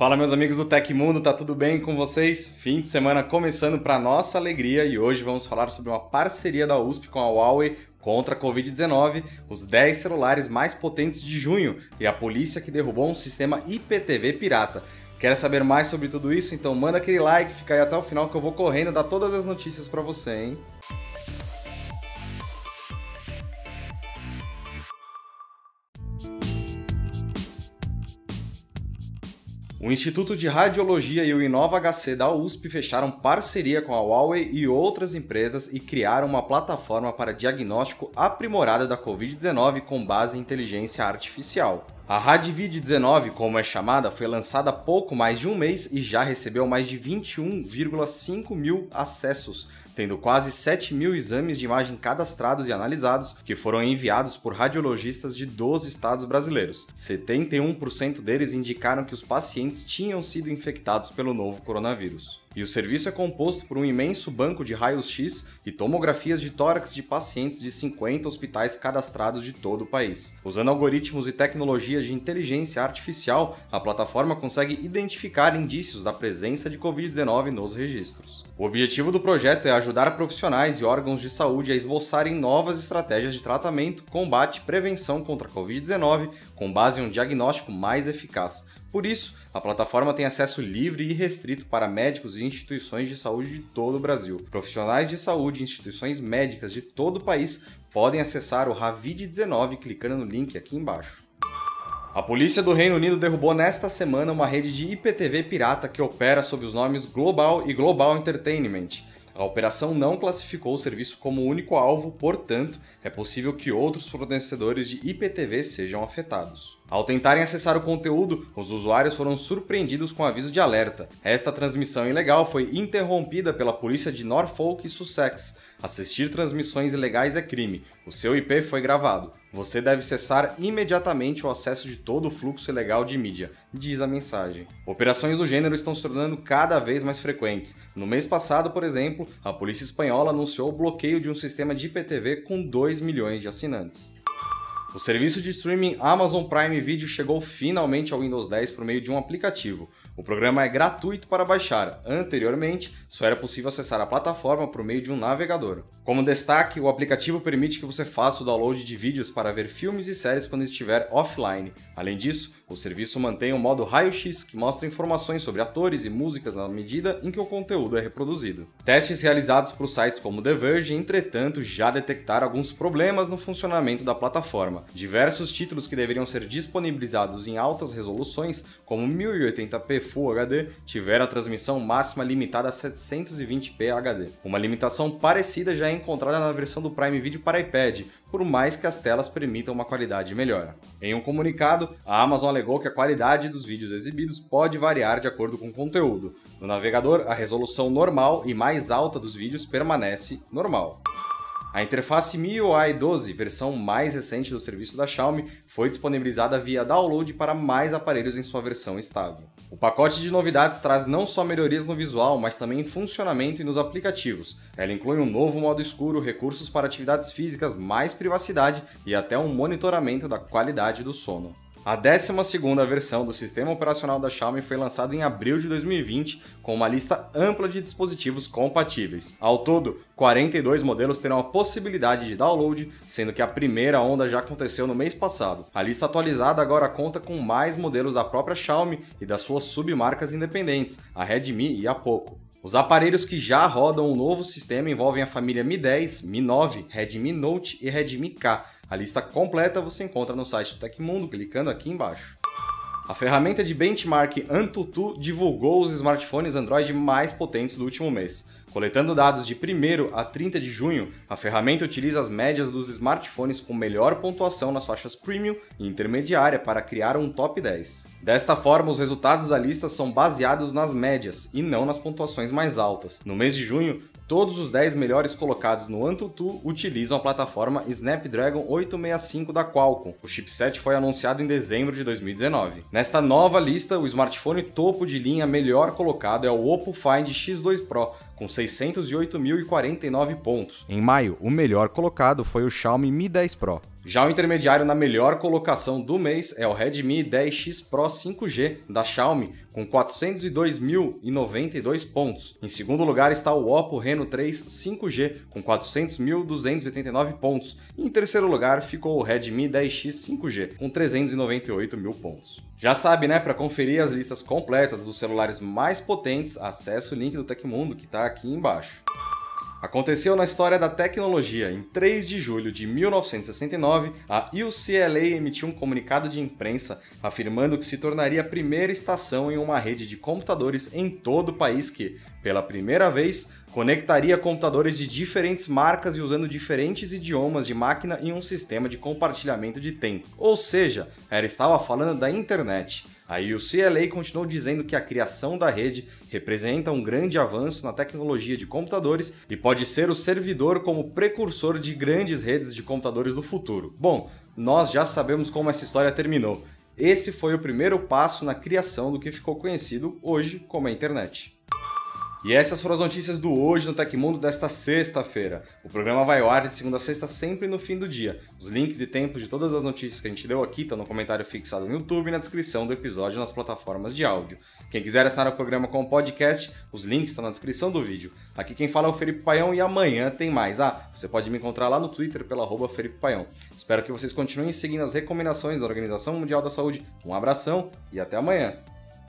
Fala meus amigos do Tecmundo, tá tudo bem com vocês? Fim de semana começando para nossa alegria e hoje vamos falar sobre uma parceria da USP com a Huawei contra a Covid-19, os 10 celulares mais potentes de junho e a polícia que derrubou um sistema IPTV pirata. Quer saber mais sobre tudo isso? Então manda aquele like, fica aí até o final que eu vou correndo dar todas as notícias para você, hein? O Instituto de Radiologia e o Inova HC da USP fecharam parceria com a Huawei e outras empresas e criaram uma plataforma para diagnóstico aprimorada da Covid-19 com base em inteligência artificial. A Radvid-19, como é chamada, foi lançada há pouco mais de um mês e já recebeu mais de 21,5 mil acessos, tendo quase 7 mil exames de imagem cadastrados e analisados, que foram enviados por radiologistas de 12 estados brasileiros. 71% deles indicaram que os pacientes tinham sido infectados pelo novo coronavírus. E o serviço é composto por um imenso banco de raios-x e tomografias de tórax de pacientes de 50 hospitais cadastrados de todo o país. Usando algoritmos e tecnologias de inteligência artificial, a plataforma consegue identificar indícios da presença de Covid-19 nos registros. O objetivo do projeto é ajudar profissionais e órgãos de saúde a esboçarem novas estratégias de tratamento, combate e prevenção contra a Covid-19 com base em um diagnóstico mais eficaz por isso, a plataforma tem acesso livre e restrito para médicos e instituições de saúde de todo o Brasil. Profissionais de saúde e instituições médicas de todo o país podem acessar o Ravid19 clicando no link aqui embaixo. A polícia do Reino Unido derrubou nesta semana uma rede de IPTV pirata que opera sob os nomes Global e Global Entertainment. A operação não classificou o serviço como único alvo, portanto, é possível que outros fornecedores de IPTV sejam afetados. Ao tentarem acessar o conteúdo, os usuários foram surpreendidos com aviso de alerta. Esta transmissão ilegal foi interrompida pela polícia de Norfolk e Sussex. Assistir transmissões ilegais é crime. O seu IP foi gravado. Você deve cessar imediatamente o acesso de todo o fluxo ilegal de mídia, diz a mensagem. Operações do gênero estão se tornando cada vez mais frequentes. No mês passado, por exemplo, a polícia espanhola anunciou o bloqueio de um sistema de IPTV com 2 milhões de assinantes. O serviço de streaming Amazon Prime Video chegou finalmente ao Windows 10 por meio de um aplicativo. O programa é gratuito para baixar. Anteriormente, só era possível acessar a plataforma por meio de um navegador. Como destaque, o aplicativo permite que você faça o download de vídeos para ver filmes e séries quando estiver offline. Além disso, o serviço mantém o modo raio-x, que mostra informações sobre atores e músicas na medida em que o conteúdo é reproduzido. Testes realizados por sites como The Verge, entretanto, já detectaram alguns problemas no funcionamento da plataforma. Diversos títulos que deveriam ser disponibilizados em altas resoluções, como 1080p Full HD, tiveram a transmissão máxima limitada a 720p HD. Uma limitação parecida já é encontrada na versão do Prime Video para iPad, por mais que as telas permitam uma qualidade melhor. Em um comunicado, a Amazon alegou que a qualidade dos vídeos exibidos pode variar de acordo com o conteúdo. No navegador, a resolução normal e mais alta dos vídeos permanece normal. A interface MIUI 12, versão mais recente do serviço da Xiaomi, foi disponibilizada via download para mais aparelhos em sua versão estável. O pacote de novidades traz não só melhorias no visual, mas também em funcionamento e nos aplicativos. Ela inclui um novo modo escuro, recursos para atividades físicas, mais privacidade e até um monitoramento da qualidade do sono. A 12 versão do sistema operacional da Xiaomi foi lançada em abril de 2020, com uma lista ampla de dispositivos compatíveis. Ao todo, 42 modelos terão a possibilidade de download, sendo que a primeira onda já aconteceu no mês passado. A lista atualizada agora conta com mais modelos da própria Xiaomi e das suas submarcas independentes, a Redmi e a Poco. Os aparelhos que já rodam o novo sistema envolvem a família Mi 10, Mi 9, Redmi Note e Redmi K a lista completa você encontra no site do Tecmundo, clicando aqui embaixo. A ferramenta de benchmark Antutu divulgou os smartphones Android mais potentes do último mês. Coletando dados de 1 a 30 de junho, a ferramenta utiliza as médias dos smartphones com melhor pontuação nas faixas premium e intermediária para criar um top 10. Desta forma, os resultados da lista são baseados nas médias e não nas pontuações mais altas. No mês de junho, Todos os 10 melhores colocados no AnTuTu utilizam a plataforma Snapdragon 865 da Qualcomm. O chipset foi anunciado em dezembro de 2019. Nesta nova lista, o smartphone topo de linha melhor colocado é o Oppo Find X2 Pro, com 608.049 pontos. Em maio, o melhor colocado foi o Xiaomi Mi 10 Pro. Já o intermediário na melhor colocação do mês é o Redmi 10X Pro 5G da Xiaomi, com 402.092 pontos. Em segundo lugar está o Oppo Reno 3 5G, com 400.289 pontos. E em terceiro lugar ficou o Redmi 10X 5G, com 398 mil pontos. Já sabe, né? Para conferir as listas completas dos celulares mais potentes, acesse o link do Tecmundo que está aqui embaixo. Aconteceu na história da tecnologia. Em 3 de julho de 1969, a UCLA emitiu um comunicado de imprensa afirmando que se tornaria a primeira estação em uma rede de computadores em todo o país que, pela primeira vez, conectaria computadores de diferentes marcas e usando diferentes idiomas de máquina em um sistema de compartilhamento de tempo. Ou seja, ela estava falando da internet. Aí o CLA continuou dizendo que a criação da rede representa um grande avanço na tecnologia de computadores e pode ser o servidor como precursor de grandes redes de computadores do futuro. Bom, nós já sabemos como essa história terminou. Esse foi o primeiro passo na criação do que ficou conhecido hoje como a internet. E essas foram as notícias do Hoje no Tecmundo desta sexta-feira. O programa vai ao ar de segunda a sexta sempre no fim do dia. Os links e tempos de todas as notícias que a gente deu aqui estão no comentário fixado no YouTube e na descrição do episódio nas plataformas de áudio. Quem quiser assinar o programa com podcast, os links estão na descrição do vídeo. Aqui quem fala é o Felipe Paião e amanhã tem mais. Ah, você pode me encontrar lá no Twitter pela arroba Felipe Paião. Espero que vocês continuem seguindo as recomendações da Organização Mundial da Saúde. Um abração e até amanhã!